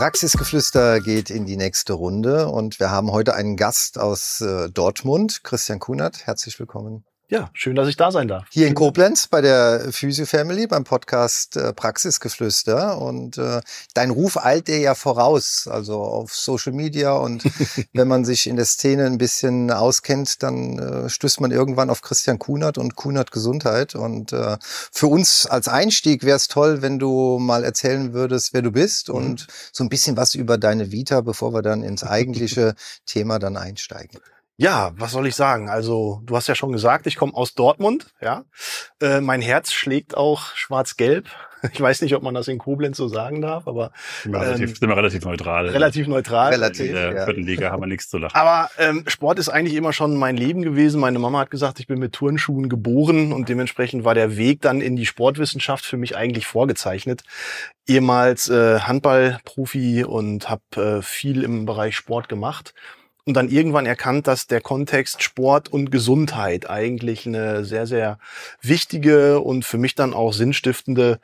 Praxisgeflüster geht in die nächste Runde und wir haben heute einen Gast aus äh, Dortmund, Christian Kunert. Herzlich willkommen. Ja, schön, dass ich da sein darf. Hier in Koblenz bei der Physio Family beim Podcast äh, Praxisgeflüster. Und äh, dein Ruf eilt dir ja voraus, also auf Social Media. Und wenn man sich in der Szene ein bisschen auskennt, dann äh, stößt man irgendwann auf Christian Kunert und Kunert Gesundheit. Und äh, für uns als Einstieg wäre es toll, wenn du mal erzählen würdest, wer du bist mhm. und so ein bisschen was über deine Vita, bevor wir dann ins eigentliche Thema dann einsteigen. Ja, was soll ich sagen? Also, du hast ja schon gesagt, ich komme aus Dortmund, ja. Äh, mein Herz schlägt auch schwarz-gelb. Ich weiß nicht, ob man das in Koblenz so sagen darf, aber sind wir relativ, ähm, sind wir relativ neutral. Relativ neutral. Relativ. In der ja. vierten Liga haben wir nichts zu lachen. Aber ähm, Sport ist eigentlich immer schon mein Leben gewesen. Meine Mama hat gesagt, ich bin mit Turnschuhen geboren und dementsprechend war der Weg dann in die Sportwissenschaft für mich eigentlich vorgezeichnet. Ehemals äh, Handballprofi und habe äh, viel im Bereich Sport gemacht und dann irgendwann erkannt, dass der Kontext Sport und Gesundheit eigentlich eine sehr, sehr wichtige und für mich dann auch sinnstiftende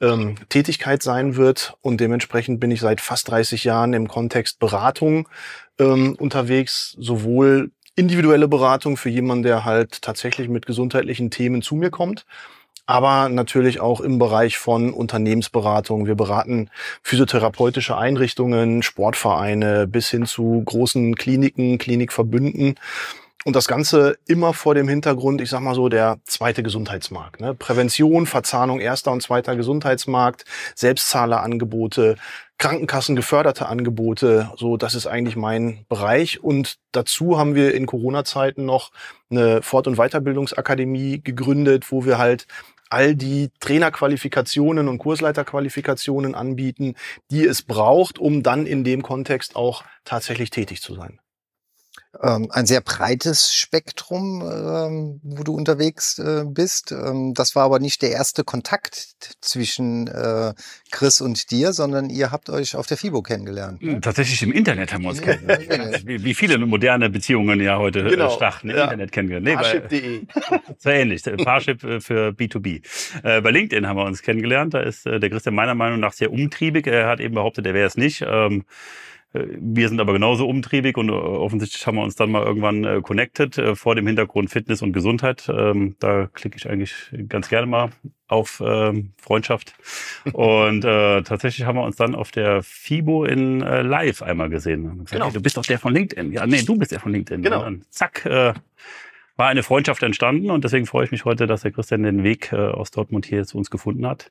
ähm, Tätigkeit sein wird. Und dementsprechend bin ich seit fast 30 Jahren im Kontext Beratung ähm, unterwegs, sowohl individuelle Beratung für jemanden, der halt tatsächlich mit gesundheitlichen Themen zu mir kommt, aber natürlich auch im Bereich von Unternehmensberatung. Wir beraten physiotherapeutische Einrichtungen, Sportvereine bis hin zu großen Kliniken, Klinikverbünden. Und das Ganze immer vor dem Hintergrund, ich sag mal so, der zweite Gesundheitsmarkt. Ne? Prävention, Verzahnung erster und zweiter Gesundheitsmarkt, Selbstzahlerangebote, Krankenkassen geförderte Angebote. So, das ist eigentlich mein Bereich. Und dazu haben wir in Corona-Zeiten noch eine Fort- und Weiterbildungsakademie gegründet, wo wir halt all die Trainerqualifikationen und Kursleiterqualifikationen anbieten, die es braucht, um dann in dem Kontext auch tatsächlich tätig zu sein ähm, ein sehr breites Spektrum, ähm, wo du unterwegs äh, bist. Ähm, das war aber nicht der erste Kontakt zwischen äh, Chris und dir, sondern ihr habt euch auf der FIBO kennengelernt. Ne? Tatsächlich im Internet haben wir uns kennengelernt. wie, wie, viele moderne Beziehungen ja heute äh, genau. starten im ja. Internet kennengelernt. Nee, Parship.de. So ähnlich. Parship äh, für B2B. Äh, bei LinkedIn haben wir uns kennengelernt. Da ist äh, der Christian meiner Meinung nach sehr umtriebig. Er hat eben behauptet, er wäre es nicht. Ähm, äh, wir sind aber genauso umtriebig und äh, offensichtlich haben wir uns dann mal irgendwann äh, connected äh, vor dem Hintergrund Fitness und Gesundheit. Ähm, da klicke ich eigentlich ganz gerne mal auf ähm, Freundschaft. Und äh, tatsächlich haben wir uns dann auf der FIBO in äh, Live einmal gesehen. Gesagt, genau. Hey, du bist doch der von LinkedIn. Ja, nee, du bist der von LinkedIn. Genau. Und dann, zack, äh, war eine Freundschaft entstanden und deswegen freue ich mich heute, dass der Christian den Weg äh, aus Dortmund hier zu uns gefunden hat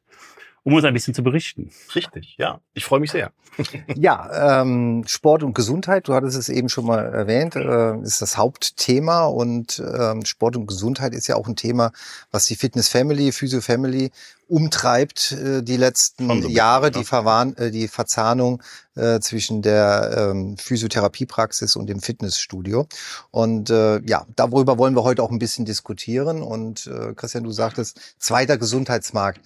um uns ein bisschen zu berichten. Richtig, ja. Ich freue mich sehr. ja, ähm, Sport und Gesundheit, du hattest es eben schon mal erwähnt, äh, ist das Hauptthema und ähm, Sport und Gesundheit ist ja auch ein Thema, was die Fitness Family, Physio Family umtreibt äh, die letzten so Jahre, ja. die, Verwarn äh, die Verzahnung äh, zwischen der ähm, Physiotherapiepraxis und dem Fitnessstudio. Und äh, ja, darüber wollen wir heute auch ein bisschen diskutieren. Und äh, Christian, du sagtest, zweiter Gesundheitsmarkt.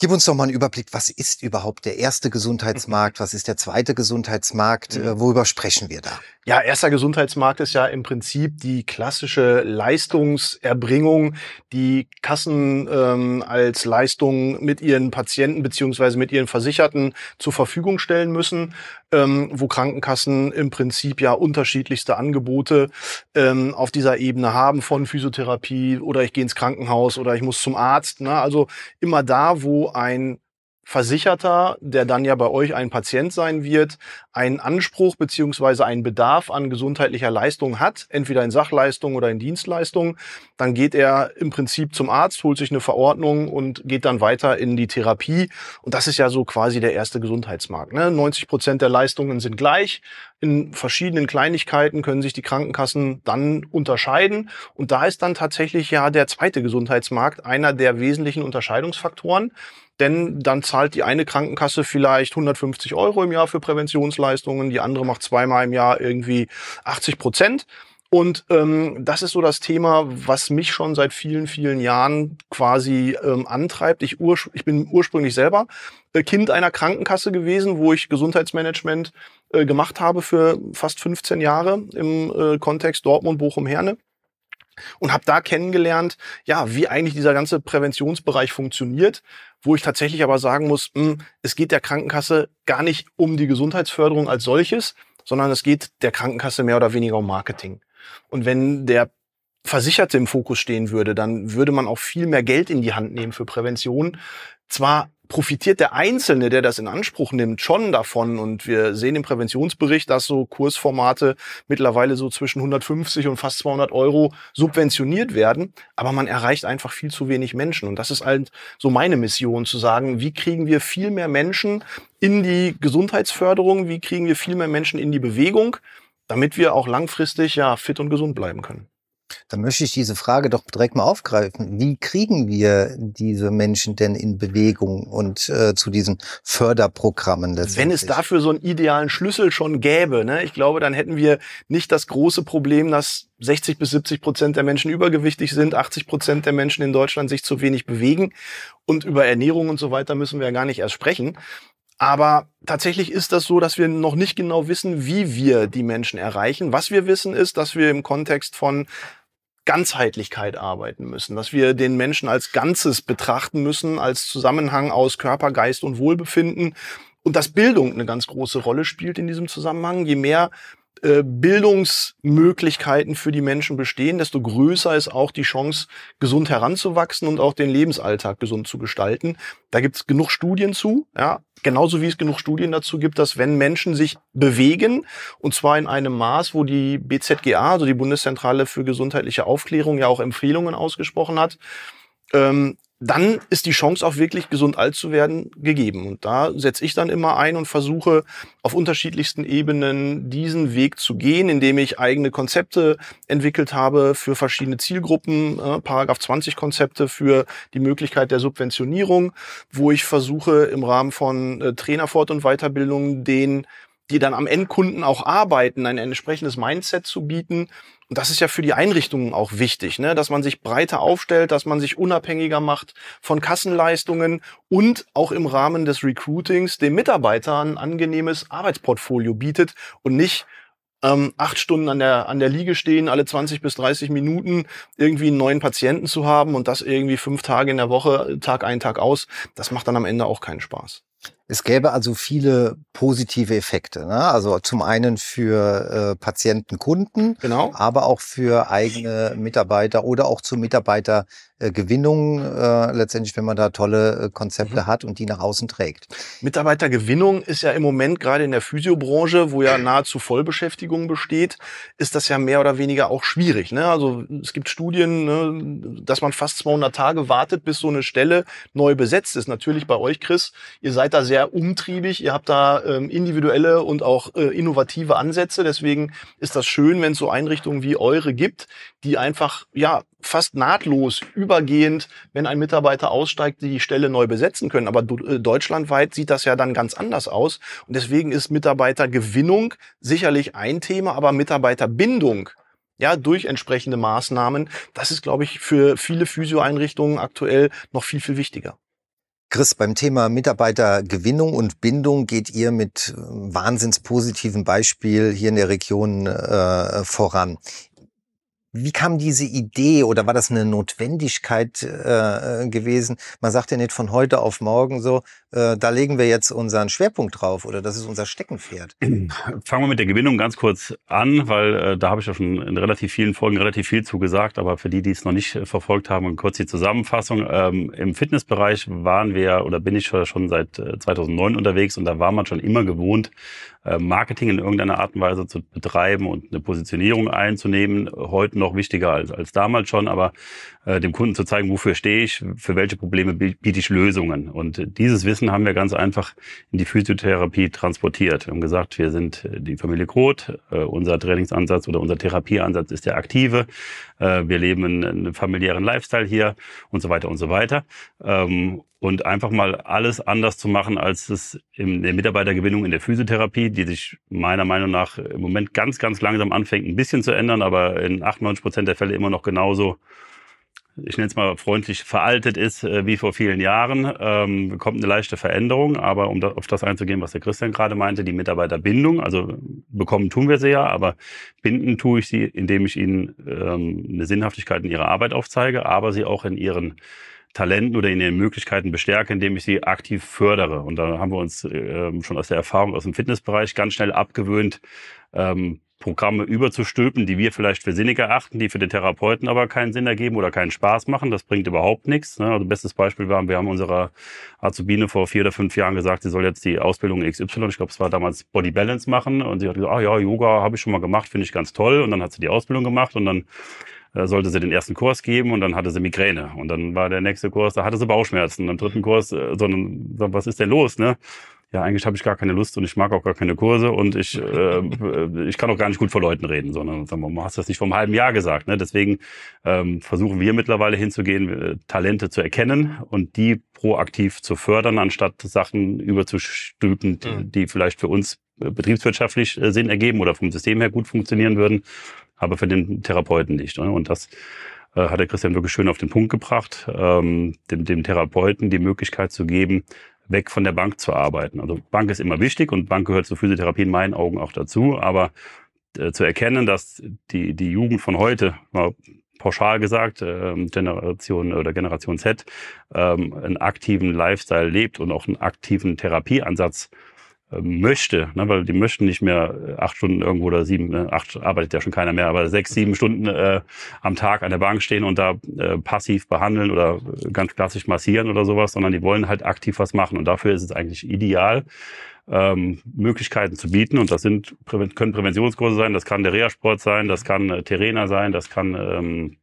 Gib uns doch mal einen Überblick, was ist überhaupt der erste Gesundheitsmarkt, was ist der zweite Gesundheitsmarkt, äh, worüber sprechen wir da? Ja, erster Gesundheitsmarkt ist ja im Prinzip die klassische Leistungserbringung, die Kassen ähm, als Leistung mit ihren Patienten beziehungsweise mit ihren Versicherten zur Verfügung stellen müssen, ähm, wo Krankenkassen im Prinzip ja unterschiedlichste Angebote ähm, auf dieser Ebene haben, von Physiotherapie oder ich gehe ins Krankenhaus oder ich muss zum Arzt. Ne? Also immer da, wo ein Versicherter, der dann ja bei euch ein Patient sein wird, einen Anspruch beziehungsweise einen Bedarf an gesundheitlicher Leistung hat, entweder in Sachleistung oder in Dienstleistung, dann geht er im Prinzip zum Arzt, holt sich eine Verordnung und geht dann weiter in die Therapie. Und das ist ja so quasi der erste Gesundheitsmarkt. Ne? 90 Prozent der Leistungen sind gleich. In verschiedenen Kleinigkeiten können sich die Krankenkassen dann unterscheiden. Und da ist dann tatsächlich ja der zweite Gesundheitsmarkt einer der wesentlichen Unterscheidungsfaktoren Denn dann zahlt die eine Krankenkasse vielleicht 150 Euro im Jahr für Präventionsleistungen, die andere macht zweimal im Jahr irgendwie 80 Prozent. Und ähm, das ist so das Thema, was mich schon seit vielen, vielen Jahren quasi ähm, antreibt. Ich, ur ich bin ursprünglich selber äh, Kind einer Krankenkasse gewesen, wo ich Gesundheitsmanagement äh, gemacht habe für fast 15 Jahre im äh, Kontext Dortmund, Bochum, Herne und habe da kennengelernt, ja, wie eigentlich dieser ganze Präventionsbereich funktioniert, wo ich tatsächlich aber sagen muss, mh, hm, es geht der Krankenkasse gar nicht um die Gesundheitsförderung als solches, sondern es geht der Krankenkasse mehr oder weniger um Marketing. Und wenn der Versicherte im Fokus stehen würde, dann würde man auch viel mehr Geld in die Hand nehmen für Prävention. Zwar profitiert der Einzelne, der das in Anspruch nimmt, schon davon. Und wir sehen im Präventionsbericht, dass so Kursformate mittlerweile so zwischen 150 und fast 200 Euro subventioniert werden. Aber man erreicht einfach viel zu wenig Menschen. Und das ist halt so meine Mission, zu sagen, wie kriegen wir viel mehr Menschen in die Gesundheitsförderung? Wie kriegen wir viel mehr Menschen in die Bewegung? damit wir auch langfristig ja fit und gesund bleiben können. Dann möchte ich diese Frage doch direkt mal aufgreifen. Wie kriegen wir diese Menschen denn in Bewegung und äh, zu diesen Förderprogrammen? Wenn es dafür so einen idealen Schlüssel schon gäbe, ne, ich glaube, dann hätten wir nicht das große Problem, dass 60 bis 70 Prozent der Menschen übergewichtig sind, 80 Prozent der Menschen in Deutschland sich zu wenig bewegen und über Ernährung und so weiter müssen wir ja gar nicht erst sprechen. Aber tatsächlich ist das so, dass wir noch nicht genau wissen, wie wir die Menschen erreichen. Was wir wissen ist, dass wir im Kontext von Ganzheitlichkeit arbeiten müssen, dass wir den Menschen als Ganzes betrachten müssen, als Zusammenhang aus Körper, Geist und Wohlbefinden und dass Bildung eine ganz große Rolle spielt in diesem Zusammenhang. Je mehr äh, Bildungsmöglichkeiten für die Menschen bestehen, desto größer ist auch die Chance, gesund heranzuwachsen und auch den Lebensalltag gesund zu gestalten. Da gibt es genug Studien zu, ja, genauso wie es genug Studien dazu gibt, dass wenn Menschen sich bewegen, und zwar in einem Maß, wo die BZGA, also die Bundeszentrale für gesundheitliche Aufklärung, ja auch Empfehlungen ausgesprochen hat, ähm, dann ist die Chance auch wirklich gesund alt zu werden gegeben. Und da setze ich dann immer ein und versuche auf unterschiedlichsten Ebenen diesen Weg zu gehen, indem ich eigene Konzepte entwickelt habe für verschiedene Zielgruppen, äh, Paragraph 20 Konzepte für die Möglichkeit der Subventionierung, wo ich versuche im Rahmen von äh, Trainerfort- und Weiterbildung den die dann am Endkunden auch arbeiten, ein entsprechendes Mindset zu bieten. Und das ist ja für die Einrichtungen auch wichtig, ne? dass man sich breiter aufstellt, dass man sich unabhängiger macht von Kassenleistungen und auch im Rahmen des Recruitings den Mitarbeitern ein angenehmes Arbeitsportfolio bietet und nicht ähm, acht Stunden an der, an der Liege stehen, alle 20 bis 30 Minuten irgendwie einen neuen Patienten zu haben und das irgendwie fünf Tage in der Woche, Tag ein, Tag aus. Das macht dann am Ende auch keinen Spaß. Es gäbe also viele positive Effekte. Ne? Also zum einen für äh, Patienten, Kunden, genau. aber auch für eigene Mitarbeiter oder auch zur Mitarbeitergewinnung, äh, letztendlich, wenn man da tolle äh, Konzepte mhm. hat und die nach außen trägt. Mitarbeitergewinnung ist ja im Moment gerade in der Physiobranche, wo ja nahezu Vollbeschäftigung besteht, ist das ja mehr oder weniger auch schwierig. Ne? Also es gibt Studien, ne, dass man fast 200 Tage wartet, bis so eine Stelle neu besetzt ist. Natürlich bei euch, Chris, ihr seid da sehr umtriebig, ihr habt da ähm, individuelle und auch äh, innovative Ansätze. Deswegen ist das schön, wenn es so Einrichtungen wie eure gibt, die einfach ja fast nahtlos übergehend, wenn ein Mitarbeiter aussteigt, die Stelle neu besetzen können. Aber äh, deutschlandweit sieht das ja dann ganz anders aus. Und deswegen ist Mitarbeitergewinnung sicherlich ein Thema, aber Mitarbeiterbindung ja, durch entsprechende Maßnahmen. Das ist, glaube ich, für viele Physioeinrichtungen aktuell noch viel, viel wichtiger. Chris, beim Thema Mitarbeitergewinnung und Bindung geht ihr mit äh, wahnsinns positiven Beispiel hier in der Region äh, voran. Wie kam diese Idee oder war das eine Notwendigkeit äh, gewesen? Man sagt ja nicht von heute auf morgen so, äh, da legen wir jetzt unseren Schwerpunkt drauf oder das ist unser Steckenpferd. Fangen wir mit der Gewinnung ganz kurz an, weil äh, da habe ich ja schon in relativ vielen Folgen relativ viel zu gesagt, aber für die, die es noch nicht äh, verfolgt haben, kurz die Zusammenfassung. Ähm, Im Fitnessbereich waren wir oder bin ich schon seit 2009 äh, unterwegs und da war man schon immer gewohnt, äh, Marketing in irgendeiner Art und Weise zu betreiben und eine Positionierung einzunehmen. Heute noch wichtiger als, als damals schon, aber äh, dem Kunden zu zeigen, wofür stehe ich, für welche Probleme biete ich Lösungen. Und dieses Wissen haben wir ganz einfach in die Physiotherapie transportiert. Wir haben gesagt, wir sind äh, die Familie Groth, äh, unser Trainingsansatz oder unser Therapieansatz ist der aktive. Äh, wir leben einen familiären Lifestyle hier und so weiter und so weiter. Ähm, und einfach mal alles anders zu machen, als es in der Mitarbeitergewinnung in der Physiotherapie, die sich meiner Meinung nach im Moment ganz, ganz langsam anfängt, ein bisschen zu ändern, aber in 98 Prozent der Fälle immer noch genauso ich nenne es mal freundlich, veraltet ist äh, wie vor vielen Jahren. Ähm, kommt eine leichte Veränderung, aber um da, auf das einzugehen, was der Christian gerade meinte, die Mitarbeiterbindung, also bekommen tun wir sie ja, aber binden tue ich sie, indem ich ihnen ähm, eine Sinnhaftigkeit in ihrer Arbeit aufzeige, aber sie auch in ihren Talenten oder in ihren Möglichkeiten bestärke, indem ich sie aktiv fördere. Und da haben wir uns äh, schon aus der Erfahrung aus dem Fitnessbereich ganz schnell abgewöhnt, ähm, Programme überzustülpen, die wir vielleicht für sinnig erachten, die für den Therapeuten aber keinen Sinn ergeben oder keinen Spaß machen. Das bringt überhaupt nichts. Ne? Also bestes Beispiel war, wir haben unserer Azubine vor vier oder fünf Jahren gesagt, sie soll jetzt die Ausbildung XY, ich glaube, es war damals Body Balance machen. Und sie hat gesagt, ah ja, Yoga habe ich schon mal gemacht, finde ich ganz toll. Und dann hat sie die Ausbildung gemacht und dann sollte sie den ersten Kurs geben und dann hatte sie Migräne. Und dann war der nächste Kurs, da hatte sie Bauchschmerzen. Und im dritten Kurs, äh, sondern was ist denn los? Ne? ja, eigentlich habe ich gar keine Lust und ich mag auch gar keine Kurse und ich, äh, ich kann auch gar nicht gut vor Leuten reden, sondern sagen wir, mal, hast das nicht vor einem halben Jahr gesagt. Ne? Deswegen ähm, versuchen wir mittlerweile hinzugehen, äh, Talente zu erkennen und die proaktiv zu fördern, anstatt Sachen überzustülpen, die, mhm. die vielleicht für uns äh, betriebswirtschaftlich äh, Sinn ergeben oder vom System her gut funktionieren würden, aber für den Therapeuten nicht. Ne? Und das äh, hat der Christian wirklich schön auf den Punkt gebracht, ähm, dem, dem Therapeuten die Möglichkeit zu geben, weg von der Bank zu arbeiten. Also Bank ist immer wichtig und Bank gehört zur Physiotherapie in meinen Augen auch dazu, aber äh, zu erkennen, dass die, die Jugend von heute, mal pauschal gesagt, äh, Generation oder Generation Z, ähm, einen aktiven Lifestyle lebt und auch einen aktiven Therapieansatz möchte, ne, weil die möchten nicht mehr äh, acht Stunden irgendwo oder sieben, ne, acht arbeitet ja schon keiner mehr, aber sechs, sieben Stunden äh, am Tag an der Bank stehen und da äh, passiv behandeln oder ganz klassisch massieren oder sowas, sondern die wollen halt aktiv was machen und dafür ist es eigentlich ideal, ähm, Möglichkeiten zu bieten und das sind können Präventionskurse sein, das kann der Reha-Sport sein, das kann äh, Terena sein, das kann ähm,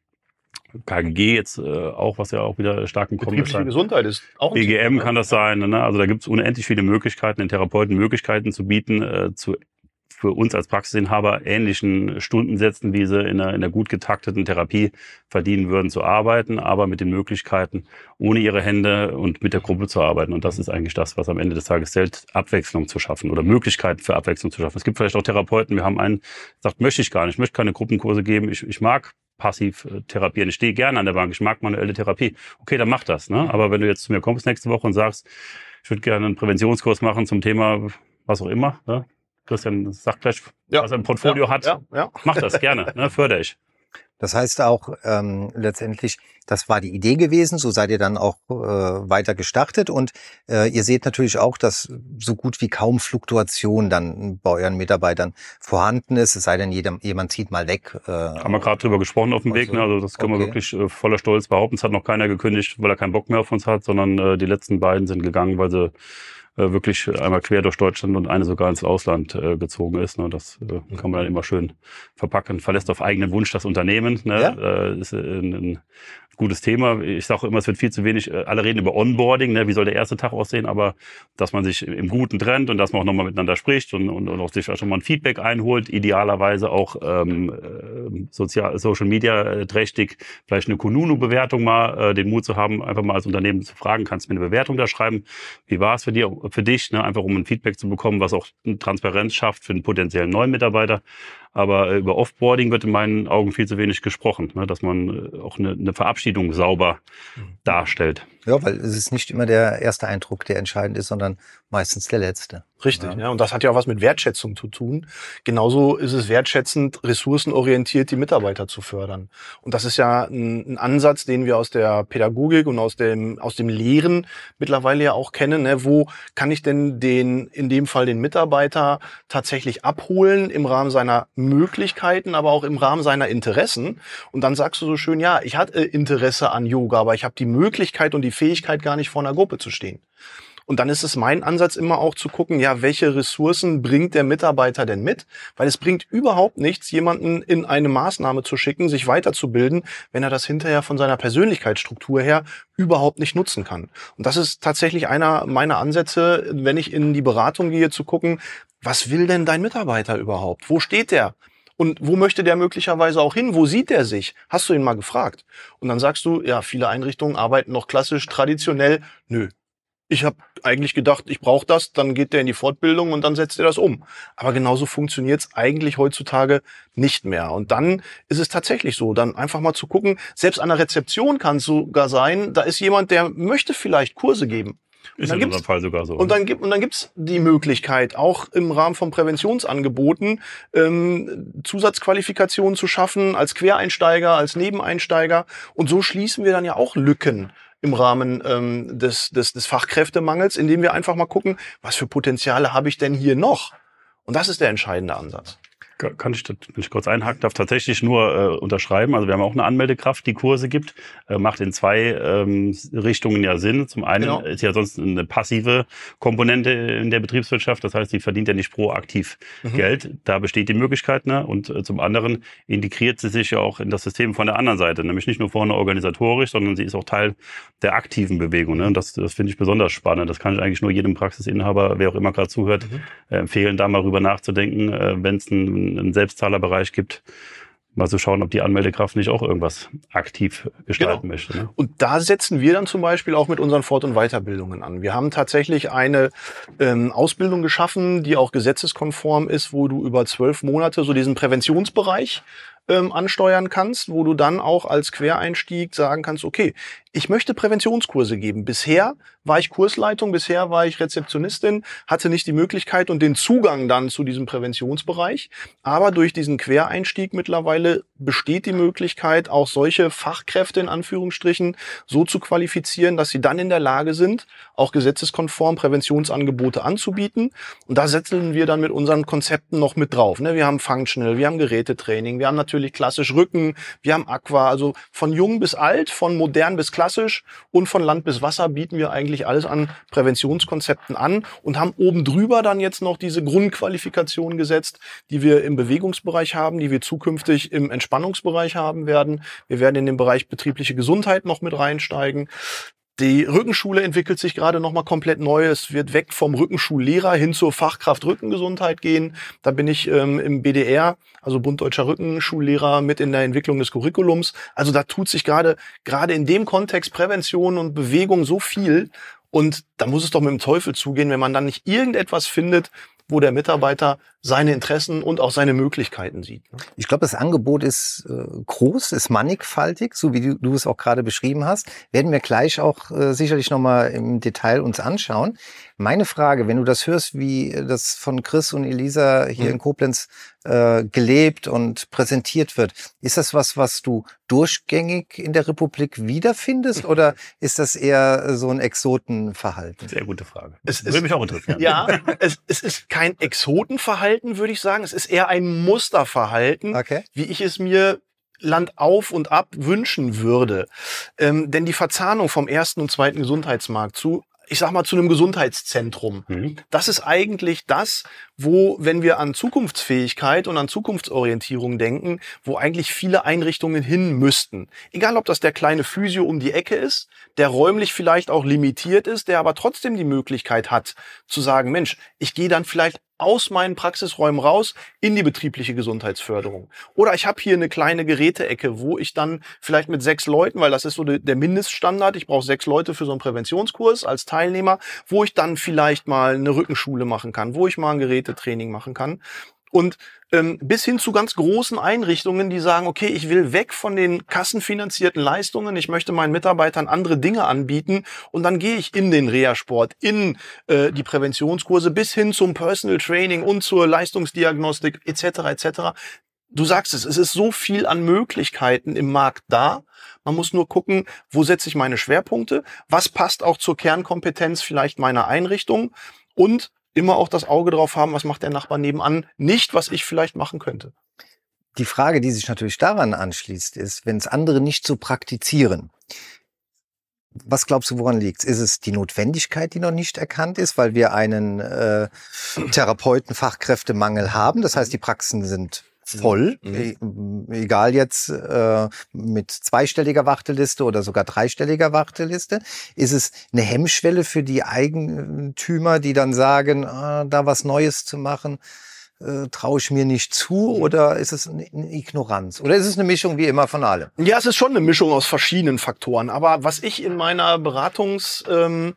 KGG jetzt äh, auch, was ja auch wieder stark im Kommen ist. Gesundheit ist auch BGM Thema, kann das sein. Ne? Also da gibt es unendlich viele Möglichkeiten, den Therapeuten Möglichkeiten zu bieten, äh, zu für uns als Praxisinhaber ähnlichen Stundensätzen, wie sie in einer, in einer gut getakteten Therapie verdienen würden, zu arbeiten, aber mit den Möglichkeiten, ohne ihre Hände und mit der Gruppe zu arbeiten. Und das ist eigentlich das, was am Ende des Tages zählt, Abwechslung zu schaffen oder Möglichkeiten für Abwechslung zu schaffen. Es gibt vielleicht auch Therapeuten, wir haben einen, sagt, möchte ich gar nicht, ich möchte keine Gruppenkurse geben, ich, ich mag passiv äh, therapieren. Ich stehe gerne an der Bank, ich mag manuelle Therapie. Okay, dann mach das. Ne? Aber wenn du jetzt zu mir kommst nächste Woche und sagst, ich würde gerne einen Präventionskurs machen zum Thema was auch immer, ne? Christian sagt gleich, ja. was er im Portfolio ja, hat, ja, ja. mach das gerne, ne? fördere ich. Das heißt auch ähm, letztendlich, das war die Idee gewesen, so seid ihr dann auch äh, weiter gestartet und äh, ihr seht natürlich auch, dass so gut wie kaum Fluktuation dann bei euren Mitarbeitern vorhanden ist, es sei denn, jeder, jemand zieht mal weg. Äh, Haben wir gerade drüber gesprochen auf dem Weg, ne? also das können okay. wir wirklich äh, voller Stolz behaupten. Es hat noch keiner gekündigt, weil er keinen Bock mehr auf uns hat, sondern äh, die letzten beiden sind gegangen, weil sie äh, wirklich einmal quer durch Deutschland und eine sogar ins Ausland äh, gezogen ist. Ne? Das äh, kann man dann immer schön verpacken. Verlässt auf eigenen Wunsch das Unternehmen. Ne? Ja. Äh, ist ein, ein gutes Thema. Ich sage immer, es wird viel zu wenig, äh, alle reden über Onboarding, ne? wie soll der erste Tag aussehen, aber dass man sich im Guten trennt und dass man auch nochmal miteinander spricht und, und, und auch sich schon mal ein Feedback einholt, idealerweise auch ähm, äh, sozial, Social Media äh, trächtig, vielleicht eine Kununu-Bewertung mal, äh, den Mut zu haben, einfach mal als Unternehmen zu fragen, kannst du mir eine Bewertung da schreiben? Wie war es für, dir, für dich? Ne? Einfach um ein Feedback zu bekommen, was auch Transparenz schafft für einen potenziellen neuen Mitarbeiter. Aber äh, über Offboarding wird in meinen Augen viel zu wenig gesprochen, ne? dass man äh, auch eine, eine Verabschiedung sauber mhm. darstellt. Ja, weil es ist nicht immer der erste Eindruck, der entscheidend ist, sondern meistens der letzte. Richtig, ja. ja. Und das hat ja auch was mit Wertschätzung zu tun. Genauso ist es wertschätzend, ressourcenorientiert die Mitarbeiter zu fördern. Und das ist ja ein, ein Ansatz, den wir aus der Pädagogik und aus dem, aus dem Lehren mittlerweile ja auch kennen. Ne? Wo kann ich denn den, in dem Fall den Mitarbeiter tatsächlich abholen im Rahmen seiner Möglichkeiten, aber auch im Rahmen seiner Interessen? Und dann sagst du so schön, ja, ich hatte Interesse an Yoga, aber ich habe die Möglichkeit und die Fähigkeit, gar nicht vor einer Gruppe zu stehen. Und dann ist es mein Ansatz immer auch zu gucken, ja, welche Ressourcen bringt der Mitarbeiter denn mit? Weil es bringt überhaupt nichts, jemanden in eine Maßnahme zu schicken, sich weiterzubilden, wenn er das hinterher von seiner Persönlichkeitsstruktur her überhaupt nicht nutzen kann. Und das ist tatsächlich einer meiner Ansätze, wenn ich in die Beratung gehe, zu gucken, was will denn dein Mitarbeiter überhaupt? Wo steht der? Und wo möchte der möglicherweise auch hin? Wo sieht der sich? Hast du ihn mal gefragt? Und dann sagst du, ja, viele Einrichtungen arbeiten noch klassisch, traditionell. Nö, ich habe eigentlich gedacht, ich brauche das, dann geht der in die Fortbildung und dann setzt er das um. Aber genauso funktioniert es eigentlich heutzutage nicht mehr. Und dann ist es tatsächlich so, dann einfach mal zu gucken, selbst an der Rezeption kann es sogar sein, da ist jemand, der möchte vielleicht Kurse geben. Ist in unserem Fall sogar so. Und dann gibt und dann gibt's die Möglichkeit, auch im Rahmen von Präventionsangeboten ähm, Zusatzqualifikationen zu schaffen als Quereinsteiger, als Nebeneinsteiger. Und so schließen wir dann ja auch Lücken im Rahmen ähm, des, des, des Fachkräftemangels, indem wir einfach mal gucken, was für Potenziale habe ich denn hier noch? Und das ist der entscheidende Ansatz. Kann ich, wenn ich kurz einhaken darf, tatsächlich nur äh, unterschreiben. Also wir haben auch eine Anmeldekraft, die Kurse gibt. Äh, macht in zwei ähm, Richtungen ja Sinn. Zum einen genau. ist ja sonst eine passive Komponente in der Betriebswirtschaft. Das heißt, die verdient ja nicht proaktiv mhm. Geld. Da besteht die Möglichkeit. Ne? Und äh, zum anderen integriert sie sich ja auch in das System von der anderen Seite. Nämlich nicht nur vorne organisatorisch, sondern sie ist auch Teil der aktiven Bewegung. Ne? Und das, das finde ich besonders spannend. Das kann ich eigentlich nur jedem Praxisinhaber, wer auch immer gerade zuhört, mhm. äh, empfehlen, da mal rüber nachzudenken, äh, wenn es ein einen Selbstzahlerbereich gibt, mal zu so schauen, ob die Anmeldekraft nicht auch irgendwas aktiv gestalten genau. möchte. Ne? Und da setzen wir dann zum Beispiel auch mit unseren Fort- und Weiterbildungen an. Wir haben tatsächlich eine ähm, Ausbildung geschaffen, die auch gesetzeskonform ist, wo du über zwölf Monate so diesen Präventionsbereich ähm, ansteuern kannst, wo du dann auch als Quereinstieg sagen kannst, okay, ich möchte Präventionskurse geben. Bisher war ich Kursleitung, bisher war ich Rezeptionistin, hatte nicht die Möglichkeit und den Zugang dann zu diesem Präventionsbereich. Aber durch diesen Quereinstieg mittlerweile besteht die Möglichkeit, auch solche Fachkräfte in Anführungsstrichen so zu qualifizieren, dass sie dann in der Lage sind, auch gesetzeskonform Präventionsangebote anzubieten. Und da setzen wir dann mit unseren Konzepten noch mit drauf. Ne? Wir haben Functional, wir haben Gerätetraining, wir haben natürlich klassisch Rücken, wir haben Aqua, also von jung bis alt, von modern bis klassisch und von Land bis Wasser bieten wir eigentlich alles an Präventionskonzepten an und haben oben drüber dann jetzt noch diese Grundqualifikation gesetzt, die wir im Bewegungsbereich haben, die wir zukünftig im Entspannungsbereich haben werden. Wir werden in den Bereich betriebliche Gesundheit noch mit reinsteigen. Die Rückenschule entwickelt sich gerade nochmal komplett neu. Es wird weg vom Rückenschullehrer hin zur Fachkraft Rückengesundheit gehen. Da bin ich ähm, im BDR, also Bund Deutscher Rückenschullehrer, mit in der Entwicklung des Curriculums. Also da tut sich gerade, gerade in dem Kontext Prävention und Bewegung so viel. Und da muss es doch mit dem Teufel zugehen, wenn man dann nicht irgendetwas findet, wo der Mitarbeiter seine Interessen und auch seine Möglichkeiten sieht. Ne? Ich glaube, das Angebot ist äh, groß, ist mannigfaltig, so wie du, du, es auch gerade beschrieben hast. Werden wir gleich auch äh, sicherlich nochmal im Detail uns anschauen. Meine Frage, wenn du das hörst, wie das von Chris und Elisa hier mhm. in Koblenz äh, gelebt und präsentiert wird, ist das was, was du durchgängig in der Republik wiederfindest oder ist das eher so ein Exotenverhalten? Sehr gute Frage. Es würde mich auch interessieren. Ja, es, es ist kein Exotenverhalten, würde ich sagen. Es ist eher ein Musterverhalten, okay. wie ich es mir Land auf und ab wünschen würde. Ähm, denn die Verzahnung vom ersten und zweiten Gesundheitsmarkt zu ich sag mal, zu einem Gesundheitszentrum. Mhm. Das ist eigentlich das, wo, wenn wir an Zukunftsfähigkeit und an Zukunftsorientierung denken, wo eigentlich viele Einrichtungen hin müssten. Egal, ob das der kleine Physio um die Ecke ist, der räumlich vielleicht auch limitiert ist, der aber trotzdem die Möglichkeit hat, zu sagen, Mensch, ich gehe dann vielleicht aus meinen Praxisräumen raus in die betriebliche Gesundheitsförderung. Oder ich habe hier eine kleine Geräteecke, wo ich dann vielleicht mit sechs Leuten, weil das ist so der Mindeststandard, ich brauche sechs Leute für so einen Präventionskurs als Teilnehmer, wo ich dann vielleicht mal eine Rückenschule machen kann, wo ich mal ein Gerätetraining machen kann. Und ähm, bis hin zu ganz großen Einrichtungen, die sagen, okay, ich will weg von den kassenfinanzierten Leistungen, ich möchte meinen Mitarbeitern andere Dinge anbieten und dann gehe ich in den Reha-Sport, in äh, die Präventionskurse bis hin zum Personal Training und zur Leistungsdiagnostik etc. etc. Du sagst es, es ist so viel an Möglichkeiten im Markt da. Man muss nur gucken, wo setze ich meine Schwerpunkte, was passt auch zur Kernkompetenz vielleicht meiner Einrichtung und immer auch das Auge drauf haben, was macht der Nachbar nebenan, nicht was ich vielleicht machen könnte. Die Frage, die sich natürlich daran anschließt, ist, wenn es andere nicht so praktizieren, was glaubst du, woran liegt Ist es die Notwendigkeit, die noch nicht erkannt ist, weil wir einen äh, Therapeuten-Fachkräftemangel haben? Das heißt, die Praxen sind voll, mhm. E, egal jetzt äh, mit zweistelliger Warteliste oder sogar dreistelliger Warteliste. Ist es eine Hemmschwelle für die Eigentümer, die dann sagen, ah, da was Neues zu machen? äh, traue ich mir nicht zu oder ist es eine Ignoranz? Oder ist es eine Mischung wie immer von allem? Ja, es ist schon eine Mischung aus verschiedenen Faktoren. Aber was ich in meiner Beratungstätigkeit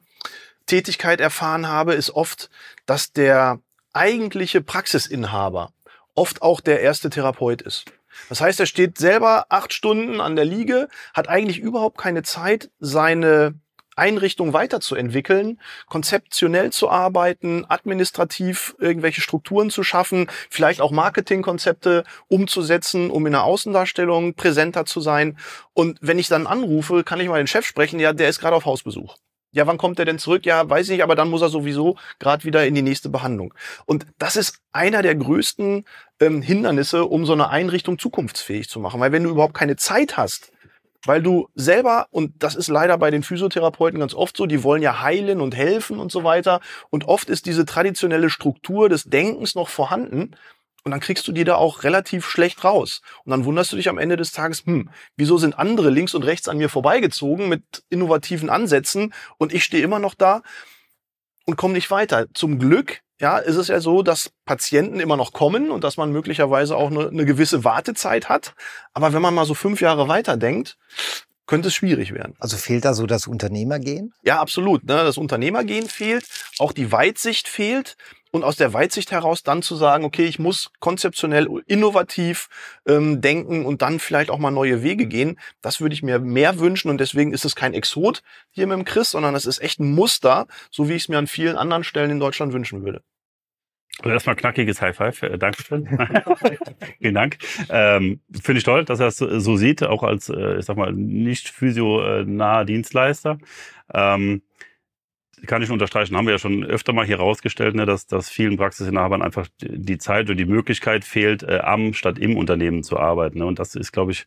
ähm, erfahren habe, ist oft, dass der eigentliche Praxisinhaber oft auch der erste Therapeut ist. Das heißt, er steht selber acht Stunden an der Liege, hat eigentlich überhaupt keine Zeit, seine Einrichtung weiterzuentwickeln, konzeptionell zu arbeiten, administrativ irgendwelche Strukturen zu schaffen, vielleicht auch Marketingkonzepte umzusetzen, um in der Außendarstellung präsenter zu sein. Und wenn ich dann anrufe, kann ich mal den Chef sprechen, ja, der ist gerade auf Hausbesuch. Ja, wann kommt er denn zurück? Ja, weiß ich, aber dann muss er sowieso gerade wieder in die nächste Behandlung. Und das ist einer der größten ähm, Hindernisse, um so eine Einrichtung zukunftsfähig zu machen. Weil wenn du überhaupt keine Zeit hast, weil du selber, und das ist leider bei den Physiotherapeuten ganz oft so, die wollen ja heilen und helfen und so weiter. Und oft ist diese traditionelle Struktur des Denkens noch vorhanden. Und dann kriegst du die da auch relativ schlecht raus. Und dann wunderst du dich am Ende des Tages, hm, wieso sind andere links und rechts an mir vorbeigezogen mit innovativen Ansätzen und ich stehe immer noch da und komme nicht weiter. Zum Glück ja, ist es ja so, dass Patienten immer noch kommen und dass man möglicherweise auch eine, eine gewisse Wartezeit hat. Aber wenn man mal so fünf Jahre weiter denkt, könnte es schwierig werden. Also fehlt da so das Unternehmergehen? Ja, absolut. Ne? Das Unternehmergehen fehlt, auch die Weitsicht fehlt. Und aus der Weitsicht heraus dann zu sagen, okay, ich muss konzeptionell innovativ ähm, denken und dann vielleicht auch mal neue Wege gehen, das würde ich mir mehr wünschen. Und deswegen ist es kein Exot hier mit dem Chris, sondern es ist echt ein Muster, so wie ich es mir an vielen anderen Stellen in Deutschland wünschen würde. Also erstmal knackiges High Five. Äh, Dankeschön. Vielen Dank. Ähm, Finde ich toll, dass er es so sieht, auch als, äh, ich sag mal, nicht physio-nahe Dienstleister. Ähm, kann ich unterstreichen, haben wir ja schon öfter mal hier rausgestellt, ne, dass, dass vielen Praxisinhabern einfach die Zeit und die Möglichkeit fehlt, äh, am statt im Unternehmen zu arbeiten. Ne? Und das ist, glaube ich,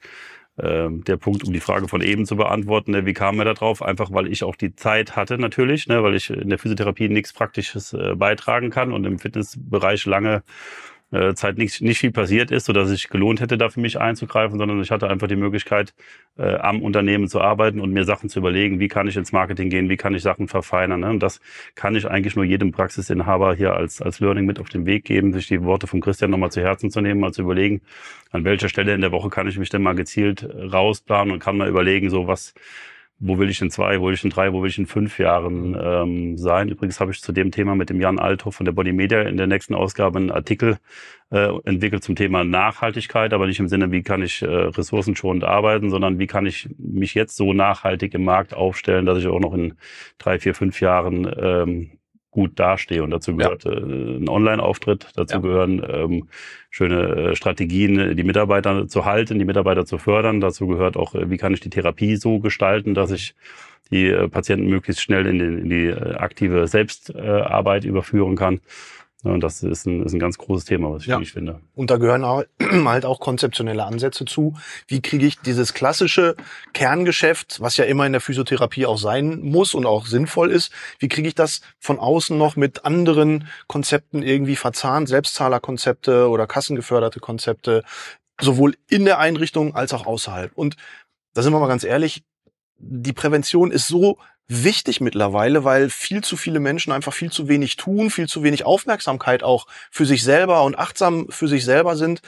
äh, der Punkt, um die Frage von eben zu beantworten. Ne? Wie kamen wir da drauf? Einfach, weil ich auch die Zeit hatte natürlich, ne? weil ich in der Physiotherapie nichts Praktisches äh, beitragen kann und im Fitnessbereich lange äh, Zeit nicht, nicht viel passiert ist, sodass es sich gelohnt hätte, da für mich einzugreifen, sondern ich hatte einfach die Möglichkeit, äh, am Unternehmen zu arbeiten und mir Sachen zu überlegen, wie kann ich ins Marketing gehen, wie kann ich Sachen verfeinern. Ne? Und das kann ich eigentlich nur jedem Praxisinhaber hier als, als Learning mit auf den Weg geben, sich die Worte von Christian nochmal zu Herzen zu nehmen, mal zu überlegen, an welcher Stelle in der Woche kann ich mich denn mal gezielt rausplanen und kann mal überlegen, so was wo will ich in zwei, wo will ich in drei, wo will ich in fünf Jahren ähm, sein. Übrigens habe ich zu dem Thema mit dem Jan Althoff von der Body Media in der nächsten Ausgabe einen Artikel äh, entwickelt zum Thema Nachhaltigkeit, aber nicht im Sinne, wie kann ich äh, ressourcenschonend arbeiten, sondern wie kann ich mich jetzt so nachhaltig im Markt aufstellen, dass ich auch noch in drei, vier, fünf Jahren ähm, gut dastehe. Und dazu gehört ja. äh, ein Online-Auftritt, dazu ja. gehören ähm, schöne äh, Strategien, die Mitarbeiter zu halten, die Mitarbeiter zu fördern. Dazu gehört auch, äh, wie kann ich die Therapie so gestalten, dass ich die Patienten möglichst schnell in die, in die aktive Selbstarbeit überführen kann. Und das ist ein, ist ein ganz großes Thema, was ich, ja. finde. Und da gehören halt auch konzeptionelle Ansätze zu. Wie kriege ich dieses klassische Kerngeschäft, was ja immer in der Physiotherapie auch sein muss und auch sinnvoll ist, wie kriege ich das von außen noch mit anderen Konzepten irgendwie verzahnt, Selbstzahlerkonzepte oder kassengeförderte Konzepte, sowohl in der Einrichtung als auch außerhalb. Und da sind wir mal ganz ehrlich, die Prävention ist so wichtig mittlerweile, weil viel zu viele Menschen einfach viel zu wenig tun, viel zu wenig Aufmerksamkeit auch für sich selber und achtsam für sich selber sind.